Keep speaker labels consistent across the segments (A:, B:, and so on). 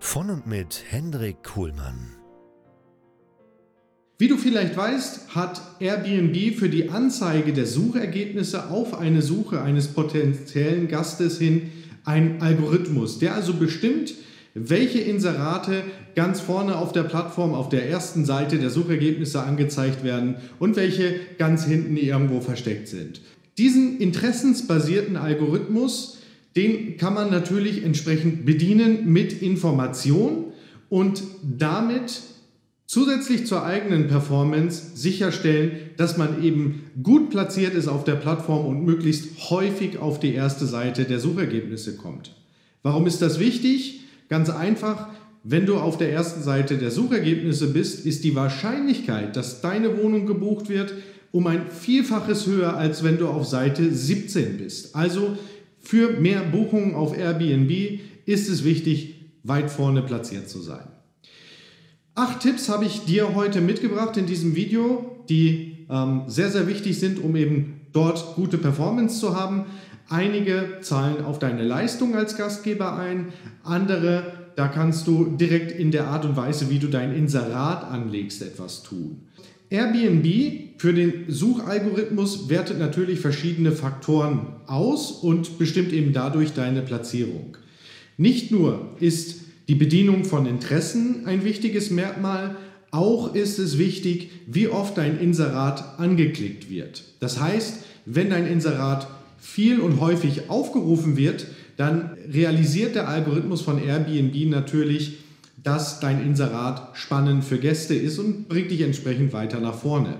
A: Von und mit Hendrik Kuhlmann.
B: Wie du vielleicht weißt, hat Airbnb für die Anzeige der Suchergebnisse auf eine Suche eines potenziellen Gastes hin einen Algorithmus, der also bestimmt, welche Inserate ganz vorne auf der Plattform auf der ersten Seite der Suchergebnisse angezeigt werden und welche ganz hinten irgendwo versteckt sind. Diesen interessensbasierten Algorithmus den kann man natürlich entsprechend bedienen mit Information und damit zusätzlich zur eigenen Performance sicherstellen, dass man eben gut platziert ist auf der Plattform und möglichst häufig auf die erste Seite der Suchergebnisse kommt. Warum ist das wichtig? Ganz einfach, wenn du auf der ersten Seite der Suchergebnisse bist, ist die Wahrscheinlichkeit, dass deine Wohnung gebucht wird, um ein Vielfaches höher, als wenn du auf Seite 17 bist. Also für mehr Buchungen auf Airbnb ist es wichtig, weit vorne platziert zu sein. Acht Tipps habe ich dir heute mitgebracht in diesem Video, die ähm, sehr, sehr wichtig sind, um eben dort gute Performance zu haben. Einige zahlen auf deine Leistung als Gastgeber ein, andere, da kannst du direkt in der Art und Weise, wie du dein Inserat anlegst, etwas tun. Airbnb für den Suchalgorithmus wertet natürlich verschiedene Faktoren aus und bestimmt eben dadurch deine Platzierung. Nicht nur ist die Bedienung von Interessen ein wichtiges Merkmal, auch ist es wichtig, wie oft dein Inserat angeklickt wird. Das heißt, wenn dein Inserat viel und häufig aufgerufen wird, dann realisiert der Algorithmus von Airbnb natürlich, dass dein Inserat spannend für Gäste ist und bringt dich entsprechend weiter nach vorne.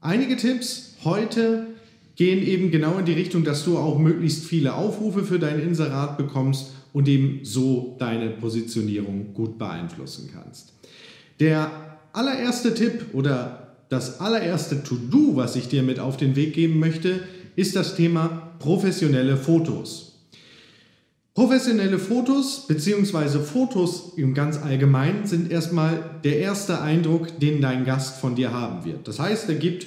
B: Einige Tipps heute gehen eben genau in die Richtung, dass du auch möglichst viele Aufrufe für dein Inserat bekommst und eben so deine Positionierung gut beeinflussen kannst. Der allererste Tipp oder das allererste To-Do, was ich dir mit auf den Weg geben möchte, ist das Thema professionelle Fotos. Professionelle Fotos bzw. Fotos im ganz Allgemeinen sind erstmal der erste Eindruck, den dein Gast von dir haben wird. Das heißt, er gibt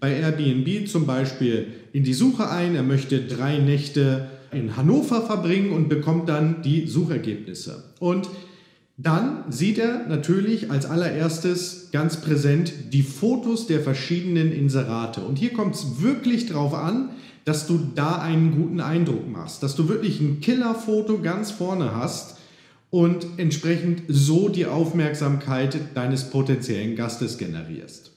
B: bei Airbnb zum Beispiel in die Suche ein, er möchte drei Nächte in Hannover verbringen und bekommt dann die Suchergebnisse. Und dann sieht er natürlich als allererstes ganz präsent die Fotos der verschiedenen Inserate. Und hier kommt es wirklich darauf an, dass du da einen guten Eindruck machst, dass du wirklich ein Killerfoto ganz vorne hast und entsprechend so die Aufmerksamkeit deines potenziellen Gastes generierst.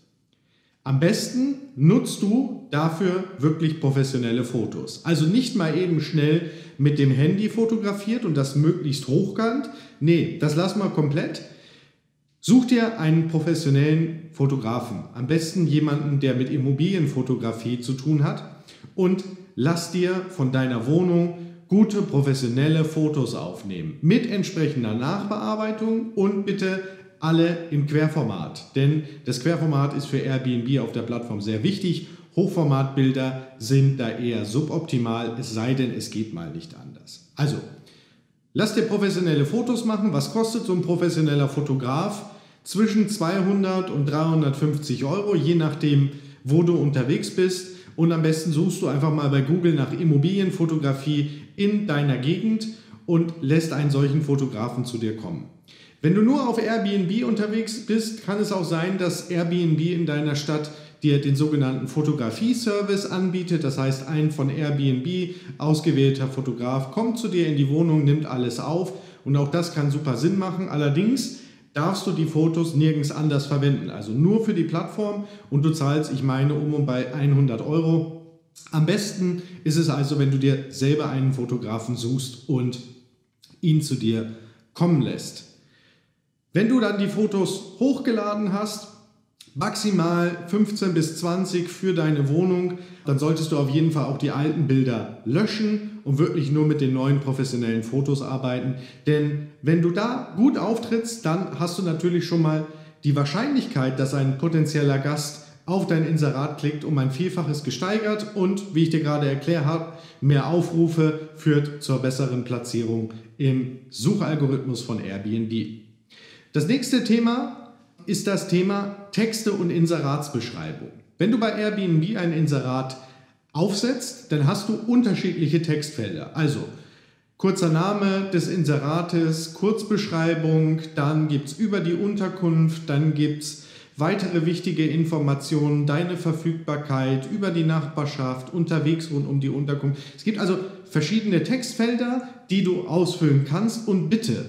B: Am besten nutzt du dafür wirklich professionelle Fotos. Also nicht mal eben schnell mit dem Handy fotografiert und das möglichst hochkant. Nee, das lass mal komplett. Such dir einen professionellen Fotografen. Am besten jemanden, der mit Immobilienfotografie zu tun hat und lass dir von deiner Wohnung gute professionelle Fotos aufnehmen mit entsprechender Nachbearbeitung und bitte alle im Querformat, denn das Querformat ist für Airbnb auf der Plattform sehr wichtig. Hochformatbilder sind da eher suboptimal, es sei denn, es geht mal nicht anders. Also, lass dir professionelle Fotos machen. Was kostet so ein professioneller Fotograf? Zwischen 200 und 350 Euro, je nachdem, wo du unterwegs bist. Und am besten suchst du einfach mal bei Google nach Immobilienfotografie in deiner Gegend und lässt einen solchen Fotografen zu dir kommen. Wenn du nur auf Airbnb unterwegs bist, kann es auch sein, dass Airbnb in deiner Stadt dir den sogenannten Fotografie-Service anbietet. Das heißt, ein von Airbnb ausgewählter Fotograf kommt zu dir in die Wohnung, nimmt alles auf und auch das kann super Sinn machen. Allerdings darfst du die Fotos nirgends anders verwenden. Also nur für die Plattform und du zahlst, ich meine, um und bei 100 Euro. Am besten ist es also, wenn du dir selber einen Fotografen suchst und ihn zu dir kommen lässt. Wenn du dann die Fotos hochgeladen hast, maximal 15 bis 20 für deine Wohnung, dann solltest du auf jeden Fall auch die alten Bilder löschen und wirklich nur mit den neuen professionellen Fotos arbeiten. Denn wenn du da gut auftrittst, dann hast du natürlich schon mal die Wahrscheinlichkeit, dass ein potenzieller Gast auf dein Inserat klickt, um ein Vielfaches gesteigert und, wie ich dir gerade erklärt habe, mehr Aufrufe führt zur besseren Platzierung im Suchalgorithmus von Airbnb. Das nächste Thema ist das Thema Texte und Inseratsbeschreibung. Wenn du bei Airbnb ein Inserat aufsetzt, dann hast du unterschiedliche Textfelder. Also kurzer Name des Inserates, Kurzbeschreibung, dann gibt es über die Unterkunft, dann gibt es weitere wichtige Informationen, deine Verfügbarkeit über die Nachbarschaft, unterwegs rund um die Unterkunft. Es gibt also verschiedene Textfelder, die du ausfüllen kannst und bitte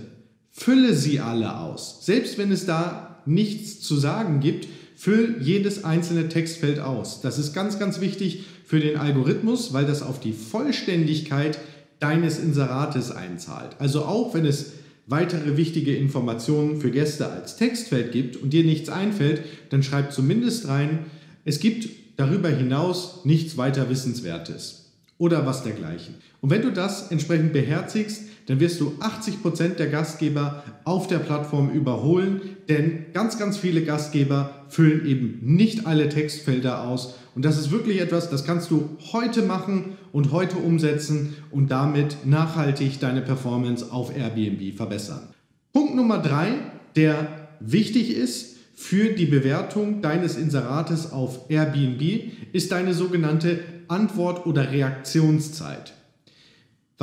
B: fülle sie alle aus. Selbst wenn es da nichts zu sagen gibt, füll jedes einzelne Textfeld aus. Das ist ganz, ganz wichtig für den Algorithmus, weil das auf die Vollständigkeit deines Inserates einzahlt. Also auch wenn es weitere wichtige Informationen für Gäste als Textfeld gibt und dir nichts einfällt, dann schreib zumindest rein, es gibt darüber hinaus nichts weiter Wissenswertes oder was dergleichen. Und wenn du das entsprechend beherzigst, dann wirst du 80% der Gastgeber auf der Plattform überholen, denn ganz, ganz viele Gastgeber füllen eben nicht alle Textfelder aus. Und das ist wirklich etwas, das kannst du heute machen und heute umsetzen und damit nachhaltig deine Performance auf Airbnb verbessern. Punkt Nummer drei, der wichtig ist für die Bewertung deines Inserates auf Airbnb, ist deine sogenannte Antwort- oder Reaktionszeit.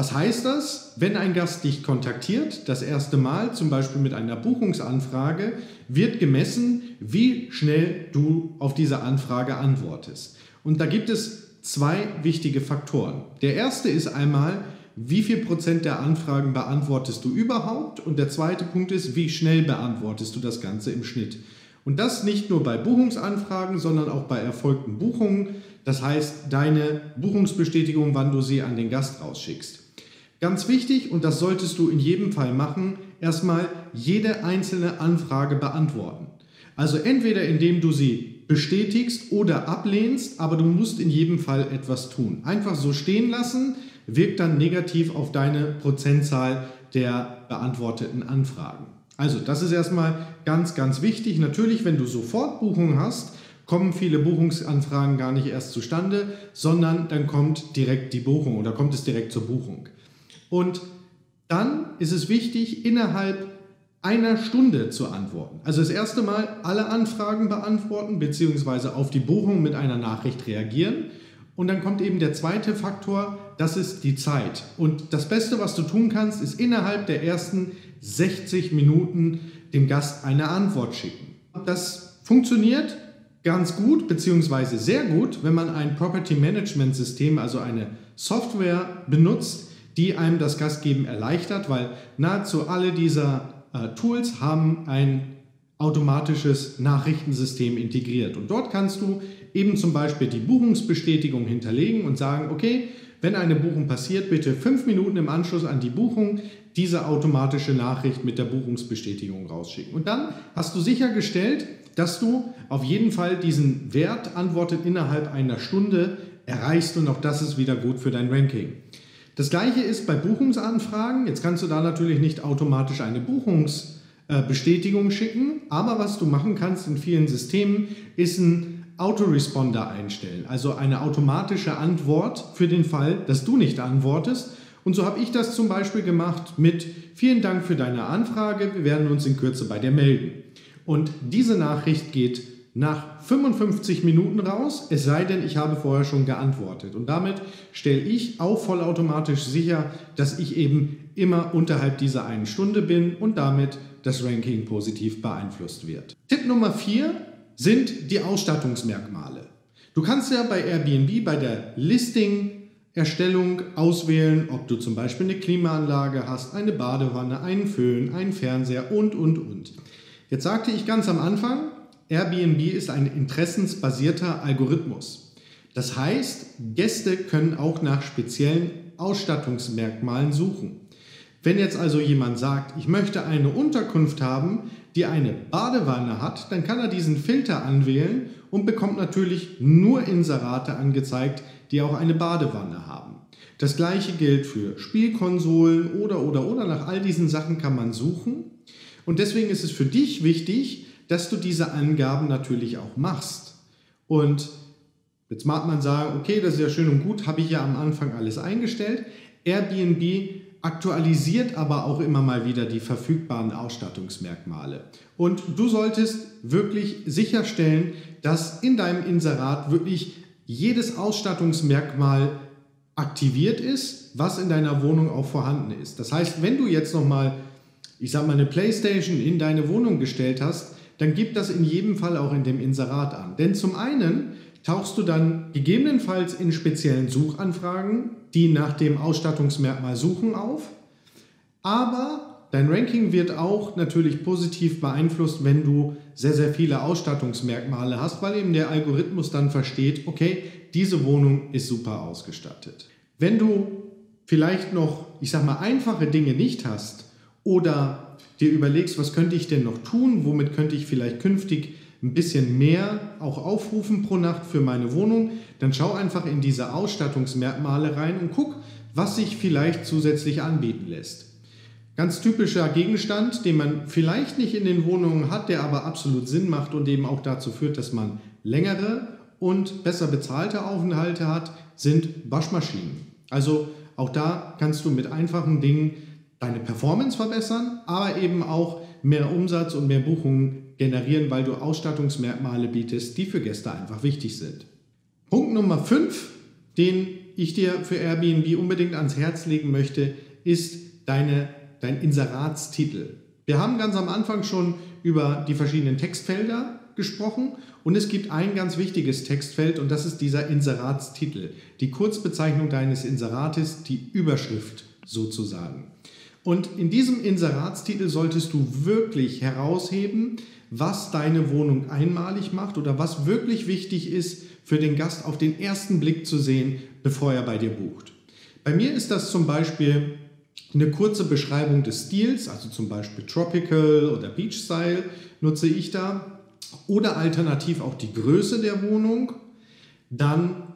B: Was heißt das? Wenn ein Gast dich kontaktiert, das erste Mal, zum Beispiel mit einer Buchungsanfrage, wird gemessen, wie schnell du auf diese Anfrage antwortest. Und da gibt es zwei wichtige Faktoren. Der erste ist einmal, wie viel Prozent der Anfragen beantwortest du überhaupt? Und der zweite Punkt ist, wie schnell beantwortest du das Ganze im Schnitt? Und das nicht nur bei Buchungsanfragen, sondern auch bei erfolgten Buchungen. Das heißt, deine Buchungsbestätigung, wann du sie an den Gast rausschickst. Ganz wichtig, und das solltest du in jedem Fall machen, erstmal jede einzelne Anfrage beantworten. Also entweder indem du sie bestätigst oder ablehnst, aber du musst in jedem Fall etwas tun. Einfach so stehen lassen wirkt dann negativ auf deine Prozentzahl der beantworteten Anfragen. Also das ist erstmal ganz, ganz wichtig. Natürlich, wenn du sofort Buchungen hast, kommen viele Buchungsanfragen gar nicht erst zustande, sondern dann kommt direkt die Buchung oder kommt es direkt zur Buchung. Und dann ist es wichtig, innerhalb einer Stunde zu antworten. Also das erste Mal alle Anfragen beantworten bzw. auf die Buchung mit einer Nachricht reagieren. Und dann kommt eben der zweite Faktor, das ist die Zeit. Und das Beste, was du tun kannst, ist innerhalb der ersten 60 Minuten dem Gast eine Antwort schicken. Das funktioniert ganz gut bzw. sehr gut, wenn man ein Property Management System, also eine Software benutzt, die einem das Gastgeben erleichtert, weil nahezu alle dieser äh, Tools haben ein automatisches Nachrichtensystem integriert. Und dort kannst du eben zum Beispiel die Buchungsbestätigung hinterlegen und sagen, okay, wenn eine Buchung passiert, bitte fünf Minuten im Anschluss an die Buchung diese automatische Nachricht mit der Buchungsbestätigung rausschicken. Und dann hast du sichergestellt, dass du auf jeden Fall diesen Wert antwortet innerhalb einer Stunde erreichst und auch das ist wieder gut für dein Ranking. Das gleiche ist bei Buchungsanfragen. Jetzt kannst du da natürlich nicht automatisch eine Buchungsbestätigung schicken, aber was du machen kannst in vielen Systemen ist ein Autoresponder einstellen, also eine automatische Antwort für den Fall, dass du nicht antwortest. Und so habe ich das zum Beispiel gemacht mit vielen Dank für deine Anfrage, wir werden uns in Kürze bei dir melden. Und diese Nachricht geht nach 55 Minuten raus, es sei denn, ich habe vorher schon geantwortet. Und damit stelle ich auch vollautomatisch sicher, dass ich eben immer unterhalb dieser einen Stunde bin und damit das Ranking positiv beeinflusst wird. Tipp Nummer 4 sind die Ausstattungsmerkmale. Du kannst ja bei Airbnb bei der Listing-Erstellung auswählen, ob du zum Beispiel eine Klimaanlage hast, eine Badewanne, einen Föhn, einen Fernseher und, und, und. Jetzt sagte ich ganz am Anfang, Airbnb ist ein interessensbasierter Algorithmus. Das heißt, Gäste können auch nach speziellen Ausstattungsmerkmalen suchen. Wenn jetzt also jemand sagt, ich möchte eine Unterkunft haben, die eine Badewanne hat, dann kann er diesen Filter anwählen und bekommt natürlich nur Inserate angezeigt, die auch eine Badewanne haben. Das gleiche gilt für Spielkonsolen oder oder oder nach all diesen Sachen kann man suchen. Und deswegen ist es für dich wichtig, dass du diese Angaben natürlich auch machst. Und jetzt mag man sagen, okay, das ist ja schön und gut, habe ich ja am Anfang alles eingestellt. Airbnb aktualisiert aber auch immer mal wieder die verfügbaren Ausstattungsmerkmale. Und du solltest wirklich sicherstellen, dass in deinem Inserat wirklich jedes Ausstattungsmerkmal aktiviert ist, was in deiner Wohnung auch vorhanden ist. Das heißt, wenn du jetzt nochmal, ich sag mal, eine Playstation in deine Wohnung gestellt hast, dann gib das in jedem Fall auch in dem Inserat an. Denn zum einen tauchst du dann gegebenenfalls in speziellen Suchanfragen, die nach dem Ausstattungsmerkmal suchen, auf. Aber dein Ranking wird auch natürlich positiv beeinflusst, wenn du sehr, sehr viele Ausstattungsmerkmale hast, weil eben der Algorithmus dann versteht, okay, diese Wohnung ist super ausgestattet. Wenn du vielleicht noch, ich sag mal, einfache Dinge nicht hast oder dir überlegst, was könnte ich denn noch tun, womit könnte ich vielleicht künftig ein bisschen mehr auch aufrufen pro Nacht für meine Wohnung, dann schau einfach in diese Ausstattungsmerkmale rein und guck, was sich vielleicht zusätzlich anbieten lässt. Ganz typischer Gegenstand, den man vielleicht nicht in den Wohnungen hat, der aber absolut Sinn macht und eben auch dazu führt, dass man längere und besser bezahlte Aufenthalte hat, sind Waschmaschinen. Also auch da kannst du mit einfachen Dingen deine Performance verbessern, aber eben auch mehr Umsatz und mehr Buchungen generieren, weil du Ausstattungsmerkmale bietest, die für Gäste einfach wichtig sind. Punkt Nummer 5, den ich dir für Airbnb unbedingt ans Herz legen möchte, ist deine, dein Inseratstitel. Wir haben ganz am Anfang schon über die verschiedenen Textfelder gesprochen und es gibt ein ganz wichtiges Textfeld und das ist dieser Inseratstitel, die Kurzbezeichnung deines Inserates, die Überschrift sozusagen. Und in diesem Inseratstitel solltest du wirklich herausheben, was deine Wohnung einmalig macht oder was wirklich wichtig ist für den Gast auf den ersten Blick zu sehen, bevor er bei dir bucht. Bei mir ist das zum Beispiel eine kurze Beschreibung des Stils, also zum Beispiel Tropical oder Beach Style nutze ich da. Oder alternativ auch die Größe der Wohnung. Dann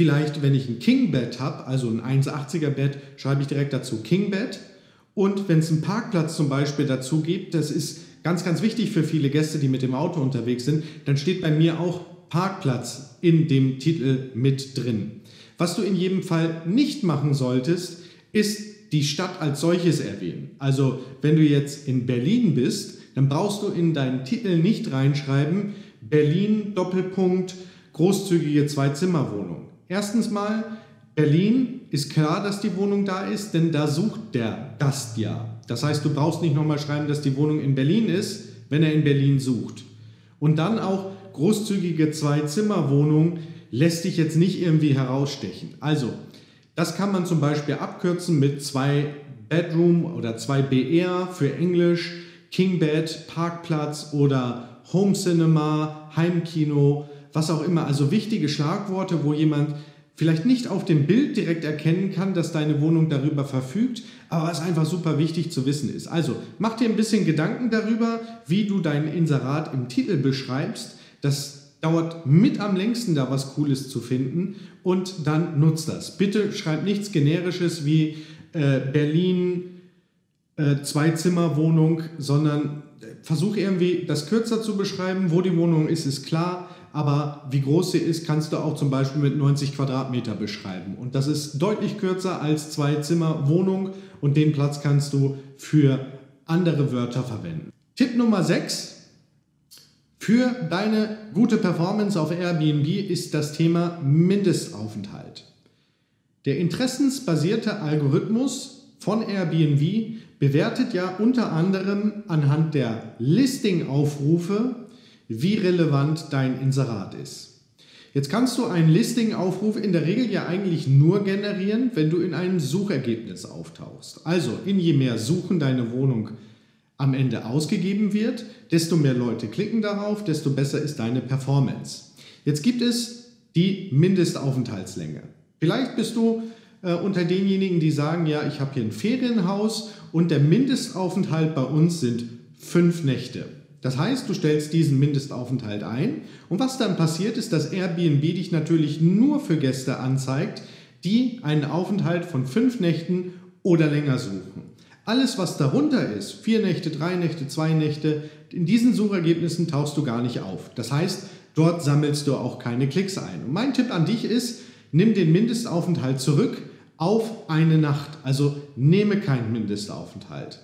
B: vielleicht, wenn ich ein King Bed habe, also ein 1,80er Bett, schreibe ich direkt dazu King Bed. Und wenn es einen Parkplatz zum Beispiel dazu gibt, das ist ganz, ganz wichtig für viele Gäste, die mit dem Auto unterwegs sind, dann steht bei mir auch Parkplatz in dem Titel mit drin. Was du in jedem Fall nicht machen solltest, ist die Stadt als solches erwähnen. Also wenn du jetzt in Berlin bist, dann brauchst du in deinen Titel nicht reinschreiben Berlin Doppelpunkt großzügige Zwei-Zimmer-Wohnung. Erstens mal, Berlin ist klar, dass die Wohnung da ist, denn da sucht der Gast ja. Das heißt, du brauchst nicht nochmal schreiben, dass die Wohnung in Berlin ist, wenn er in Berlin sucht. Und dann auch großzügige Zwei-Zimmer-Wohnung lässt dich jetzt nicht irgendwie herausstechen. Also, das kann man zum Beispiel abkürzen mit zwei Bedroom oder zwei BR für Englisch, King Bed, Parkplatz oder Home Cinema, Heimkino, was auch immer. Also wichtige Schlagworte, wo jemand vielleicht nicht auf dem Bild direkt erkennen kann, dass deine Wohnung darüber verfügt, aber was einfach super wichtig zu wissen ist. Also mach dir ein bisschen Gedanken darüber, wie du dein Inserat im Titel beschreibst. Das dauert mit am längsten, da was Cooles zu finden und dann nutzt das. Bitte schreib nichts Generisches wie äh, Berlin, äh, Zwei-Zimmer-Wohnung, sondern äh, versuch irgendwie das kürzer zu beschreiben. Wo die Wohnung ist, ist klar aber wie groß sie ist, kannst du auch zum Beispiel mit 90 Quadratmeter beschreiben. Und das ist deutlich kürzer als zwei Zimmer Wohnung und den Platz kannst du für andere Wörter verwenden. Tipp Nummer 6 für deine gute Performance auf Airbnb ist das Thema Mindestaufenthalt. Der interessensbasierte Algorithmus von Airbnb bewertet ja unter anderem anhand der Listing-Aufrufe wie relevant dein Inserat ist. Jetzt kannst du einen Listing-Aufruf in der Regel ja eigentlich nur generieren, wenn du in einem Suchergebnis auftauchst. Also in je mehr Suchen deine Wohnung am Ende ausgegeben wird, desto mehr Leute klicken darauf, desto besser ist deine Performance. Jetzt gibt es die Mindestaufenthaltslänge. Vielleicht bist du äh, unter denjenigen, die sagen, ja, ich habe hier ein Ferienhaus und der Mindestaufenthalt bei uns sind fünf Nächte. Das heißt, du stellst diesen Mindestaufenthalt ein und was dann passiert ist, dass Airbnb dich natürlich nur für Gäste anzeigt, die einen Aufenthalt von fünf Nächten oder länger suchen. Alles, was darunter ist, vier Nächte, drei Nächte, zwei Nächte, in diesen Suchergebnissen tauchst du gar nicht auf. Das heißt, dort sammelst du auch keine Klicks ein. Und mein Tipp an dich ist, nimm den Mindestaufenthalt zurück auf eine Nacht. Also nehme keinen Mindestaufenthalt.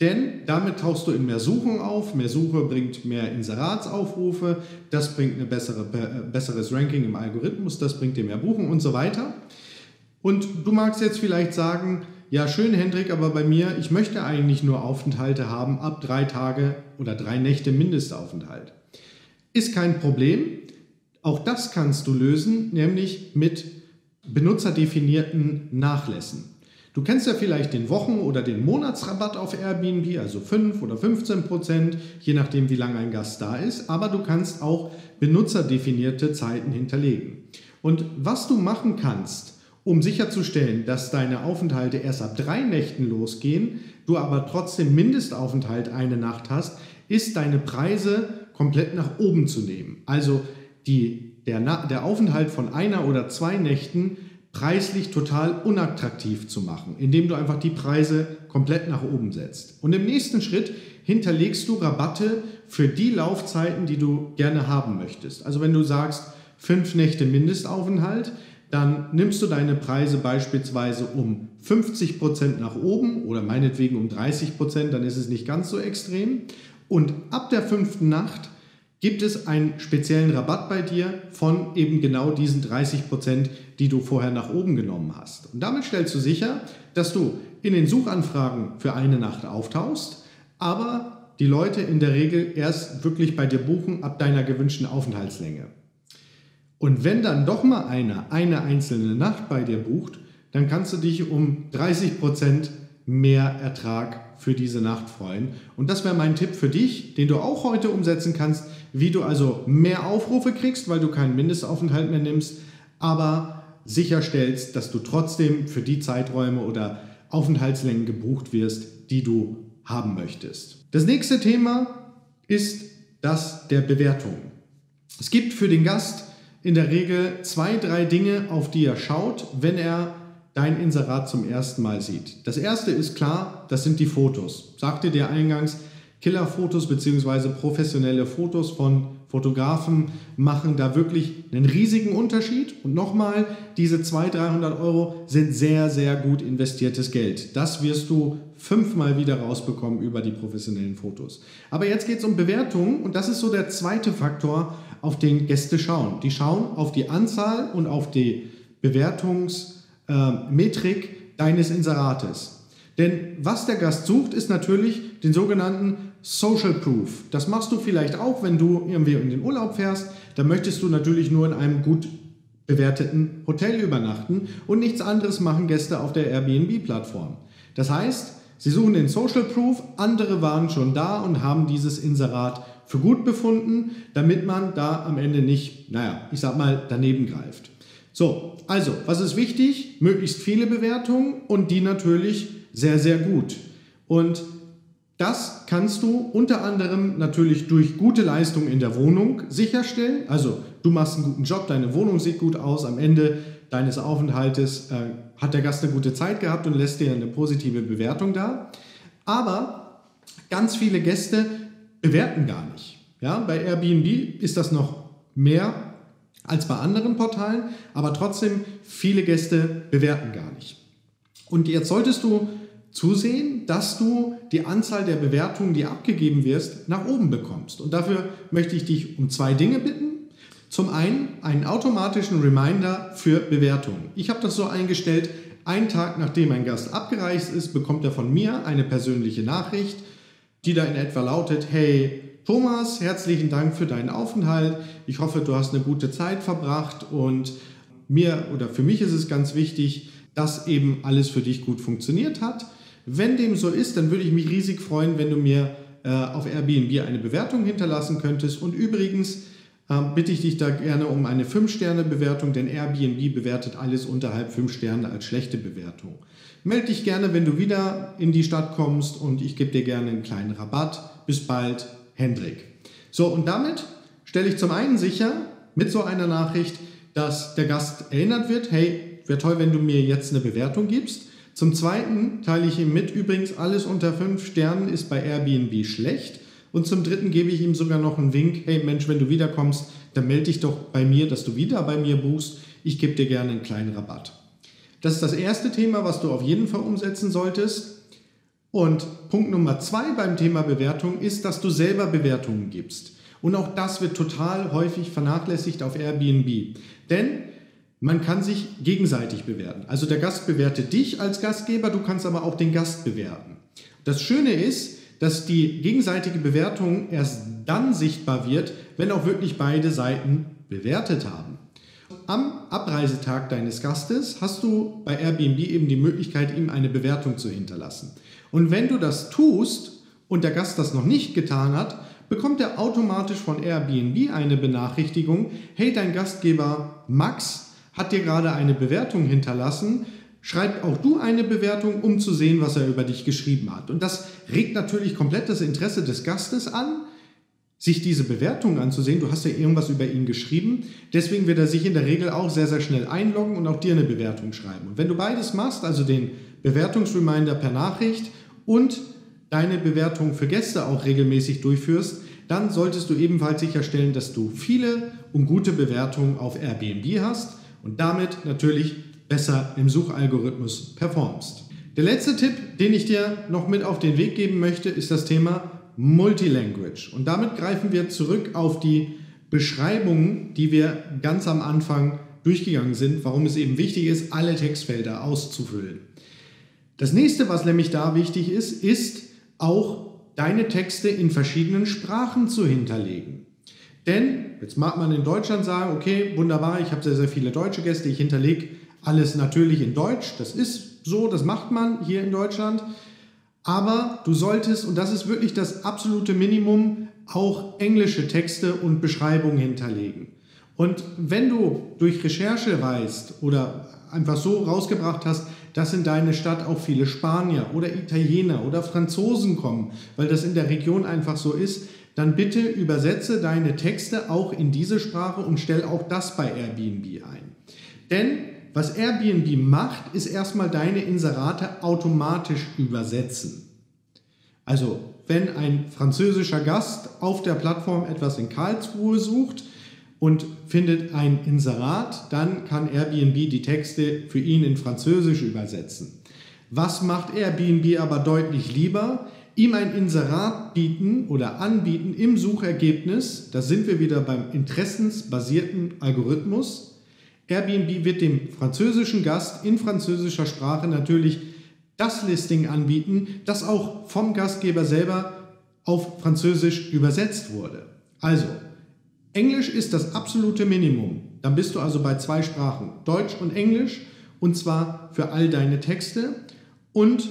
B: Denn damit tauchst du in mehr Suchen auf. Mehr Suche bringt mehr Inseratsaufrufe. Das bringt ein bessere, äh, besseres Ranking im Algorithmus. Das bringt dir mehr Buchen und so weiter. Und du magst jetzt vielleicht sagen, ja schön Hendrik, aber bei mir, ich möchte eigentlich nur Aufenthalte haben ab drei Tage oder drei Nächte Mindestaufenthalt. Ist kein Problem. Auch das kannst du lösen, nämlich mit benutzerdefinierten Nachlässen. Du kennst ja vielleicht den Wochen- oder den Monatsrabatt auf Airbnb, also 5 oder 15 Prozent, je nachdem, wie lange ein Gast da ist. Aber du kannst auch benutzerdefinierte Zeiten hinterlegen. Und was du machen kannst, um sicherzustellen, dass deine Aufenthalte erst ab drei Nächten losgehen, du aber trotzdem Mindestaufenthalt eine Nacht hast, ist deine Preise komplett nach oben zu nehmen. Also die, der, der Aufenthalt von einer oder zwei Nächten preislich total unattraktiv zu machen, indem du einfach die Preise komplett nach oben setzt. Und im nächsten Schritt hinterlegst du Rabatte für die Laufzeiten, die du gerne haben möchtest. Also wenn du sagst, fünf Nächte Mindestaufenthalt, dann nimmst du deine Preise beispielsweise um 50% nach oben oder meinetwegen um 30%, dann ist es nicht ganz so extrem. Und ab der fünften Nacht gibt es einen speziellen Rabatt bei dir von eben genau diesen 30%, die du vorher nach oben genommen hast. Und damit stellst du sicher, dass du in den Suchanfragen für eine Nacht auftauchst, aber die Leute in der Regel erst wirklich bei dir buchen ab deiner gewünschten Aufenthaltslänge. Und wenn dann doch mal einer eine einzelne Nacht bei dir bucht, dann kannst du dich um 30% mehr Ertrag für diese Nacht freuen. Und das wäre mein Tipp für dich, den du auch heute umsetzen kannst, wie du also mehr Aufrufe kriegst, weil du keinen Mindestaufenthalt mehr nimmst, aber sicherstellst, dass du trotzdem für die Zeiträume oder Aufenthaltslängen gebucht wirst, die du haben möchtest. Das nächste Thema ist das der Bewertung. Es gibt für den Gast in der Regel zwei, drei Dinge, auf die er schaut, wenn er dein Inserat zum ersten Mal sieht. Das erste ist klar, das sind die Fotos. Sagte dir eingangs, Killerfotos bzw. professionelle Fotos von Fotografen machen da wirklich einen riesigen Unterschied. Und nochmal, diese 200, 300 Euro sind sehr, sehr gut investiertes Geld. Das wirst du fünfmal wieder rausbekommen über die professionellen Fotos. Aber jetzt geht es um Bewertungen und das ist so der zweite Faktor, auf den Gäste schauen. Die schauen auf die Anzahl und auf die Bewertungsmetrik äh, deines Inserates. Denn was der Gast sucht, ist natürlich den sogenannten Social Proof. Das machst du vielleicht auch, wenn du irgendwie in den Urlaub fährst. Da möchtest du natürlich nur in einem gut bewerteten Hotel übernachten und nichts anderes machen Gäste auf der Airbnb-Plattform. Das heißt, sie suchen den Social Proof, andere waren schon da und haben dieses Inserat für gut befunden, damit man da am Ende nicht, naja, ich sag mal, daneben greift. So, also, was ist wichtig? Möglichst viele Bewertungen und die natürlich sehr, sehr gut. Und das kannst du unter anderem natürlich durch gute Leistung in der Wohnung sicherstellen. Also du machst einen guten Job, deine Wohnung sieht gut aus, am Ende deines Aufenthaltes äh, hat der Gast eine gute Zeit gehabt und lässt dir eine positive Bewertung da. Aber ganz viele Gäste bewerten gar nicht. Ja, bei Airbnb ist das noch mehr als bei anderen Portalen, aber trotzdem viele Gäste bewerten gar nicht. Und jetzt solltest du zusehen, dass du die Anzahl der Bewertungen, die abgegeben wirst, nach oben bekommst. Und dafür möchte ich dich um zwei Dinge bitten. Zum einen einen automatischen Reminder für Bewertungen. Ich habe das so eingestellt, einen Tag nachdem ein Gast abgereist ist, bekommt er von mir eine persönliche Nachricht, die da in etwa lautet, hey Thomas, herzlichen Dank für deinen Aufenthalt. Ich hoffe, du hast eine gute Zeit verbracht und mir oder für mich ist es ganz wichtig, dass eben alles für dich gut funktioniert hat. Wenn dem so ist, dann würde ich mich riesig freuen, wenn du mir äh, auf Airbnb eine Bewertung hinterlassen könntest. Und übrigens äh, bitte ich dich da gerne um eine 5-Sterne-Bewertung, denn Airbnb bewertet alles unterhalb 5 Sterne als schlechte Bewertung. Meld dich gerne, wenn du wieder in die Stadt kommst und ich gebe dir gerne einen kleinen Rabatt. Bis bald, Hendrik. So, und damit stelle ich zum einen sicher, mit so einer Nachricht, dass der Gast erinnert wird, hey, wäre toll, wenn du mir jetzt eine Bewertung gibst. Zum Zweiten teile ich ihm mit, übrigens alles unter 5 Sternen ist bei Airbnb schlecht. Und zum Dritten gebe ich ihm sogar noch einen Wink, hey Mensch, wenn du wiederkommst, dann melde dich doch bei mir, dass du wieder bei mir buchst. Ich gebe dir gerne einen kleinen Rabatt. Das ist das erste Thema, was du auf jeden Fall umsetzen solltest. Und Punkt Nummer zwei beim Thema Bewertung ist, dass du selber Bewertungen gibst. Und auch das wird total häufig vernachlässigt auf Airbnb. Denn man kann sich gegenseitig bewerten. Also der Gast bewertet dich als Gastgeber, du kannst aber auch den Gast bewerten. Das Schöne ist, dass die gegenseitige Bewertung erst dann sichtbar wird, wenn auch wirklich beide Seiten bewertet haben. Am Abreisetag deines Gastes hast du bei Airbnb eben die Möglichkeit, ihm eine Bewertung zu hinterlassen. Und wenn du das tust und der Gast das noch nicht getan hat, bekommt er automatisch von Airbnb eine Benachrichtigung, hey, dein Gastgeber Max hat dir gerade eine Bewertung hinterlassen, schreib auch du eine Bewertung, um zu sehen, was er über dich geschrieben hat. Und das regt natürlich komplett das Interesse des Gastes an, sich diese Bewertung anzusehen. Du hast ja irgendwas über ihn geschrieben. Deswegen wird er sich in der Regel auch sehr, sehr schnell einloggen und auch dir eine Bewertung schreiben. Und wenn du beides machst, also den Bewertungsreminder per Nachricht und deine Bewertung für Gäste auch regelmäßig durchführst, dann solltest du ebenfalls sicherstellen, dass du viele und gute Bewertungen auf Airbnb hast und damit natürlich besser im Suchalgorithmus performst. Der letzte Tipp, den ich dir noch mit auf den Weg geben möchte, ist das Thema Multilanguage. Und damit greifen wir zurück auf die Beschreibungen, die wir ganz am Anfang durchgegangen sind, warum es eben wichtig ist, alle Textfelder auszufüllen. Das nächste, was nämlich da wichtig ist, ist auch deine Texte in verschiedenen Sprachen zu hinterlegen. Denn jetzt mag man in Deutschland sagen, okay, wunderbar, ich habe sehr, sehr viele deutsche Gäste, ich hinterlege alles natürlich in Deutsch. Das ist so, das macht man hier in Deutschland. Aber du solltest, und das ist wirklich das absolute Minimum, auch englische Texte und Beschreibungen hinterlegen. Und wenn du durch Recherche weißt oder einfach so rausgebracht hast, dass in deine Stadt auch viele Spanier oder Italiener oder Franzosen kommen, weil das in der Region einfach so ist, dann bitte übersetze deine Texte auch in diese Sprache und stell auch das bei Airbnb ein. Denn was Airbnb macht, ist erstmal deine Inserate automatisch übersetzen. Also, wenn ein französischer Gast auf der Plattform etwas in Karlsruhe sucht und findet ein Inserat, dann kann Airbnb die Texte für ihn in Französisch übersetzen. Was macht Airbnb aber deutlich lieber? Ihm ein Inserat bieten oder anbieten im Suchergebnis, da sind wir wieder beim interessensbasierten Algorithmus, Airbnb wird dem französischen Gast in französischer Sprache natürlich das Listing anbieten, das auch vom Gastgeber selber auf Französisch übersetzt wurde. Also, Englisch ist das absolute Minimum. Dann bist du also bei zwei Sprachen, Deutsch und Englisch, und zwar für all deine Texte. Und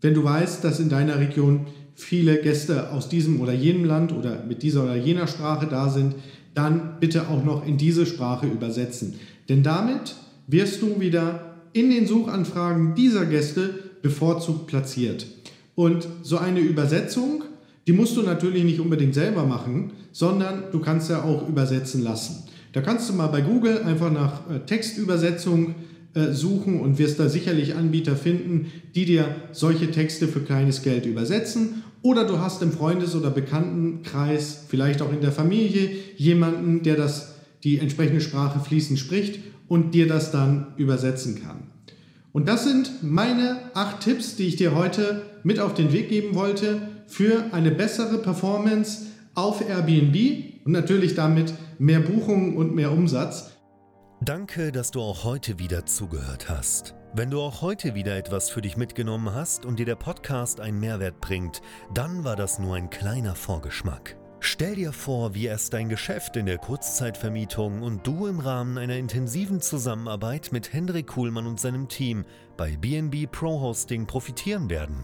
B: wenn du weißt, dass in deiner Region viele Gäste aus diesem oder jenem Land oder mit dieser oder jener Sprache da sind, dann bitte auch noch in diese Sprache übersetzen. Denn damit wirst du wieder in den Suchanfragen dieser Gäste bevorzugt platziert. Und so eine Übersetzung, die musst du natürlich nicht unbedingt selber machen, sondern du kannst ja auch übersetzen lassen. Da kannst du mal bei Google einfach nach äh, Textübersetzung äh, suchen und wirst da sicherlich Anbieter finden, die dir solche Texte für kleines Geld übersetzen. Oder du hast im Freundes- oder Bekanntenkreis, vielleicht auch in der Familie, jemanden, der das die entsprechende Sprache fließend spricht und dir das dann übersetzen kann. Und das sind meine acht Tipps, die ich dir heute mit auf den Weg geben wollte für eine bessere Performance auf Airbnb und natürlich damit mehr Buchungen und mehr Umsatz.
A: Danke, dass du auch heute wieder zugehört hast. Wenn du auch heute wieder etwas für dich mitgenommen hast und dir der Podcast einen Mehrwert bringt, dann war das nur ein kleiner Vorgeschmack. Stell dir vor, wie erst dein Geschäft in der Kurzzeitvermietung und du im Rahmen einer intensiven Zusammenarbeit mit Hendrik Kuhlmann und seinem Team bei BNB Pro Hosting profitieren werden.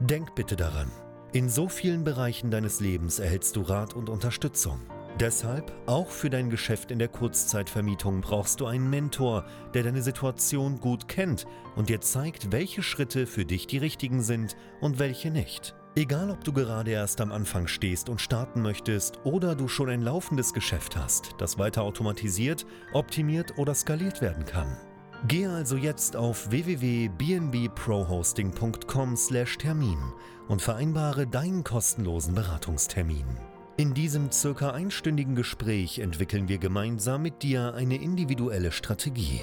A: Denk bitte daran. In so vielen Bereichen deines Lebens erhältst du Rat und Unterstützung. Deshalb, auch für dein Geschäft in der Kurzzeitvermietung brauchst du einen Mentor, der deine Situation gut kennt und dir zeigt, welche Schritte für dich die richtigen sind und welche nicht. Egal, ob du gerade erst am Anfang stehst und starten möchtest oder du schon ein laufendes Geschäft hast, das weiter automatisiert, optimiert oder skaliert werden kann. Gehe also jetzt auf www.bnbprohosting.com/termin und vereinbare deinen kostenlosen Beratungstermin. In diesem circa einstündigen Gespräch entwickeln wir gemeinsam mit dir eine individuelle Strategie.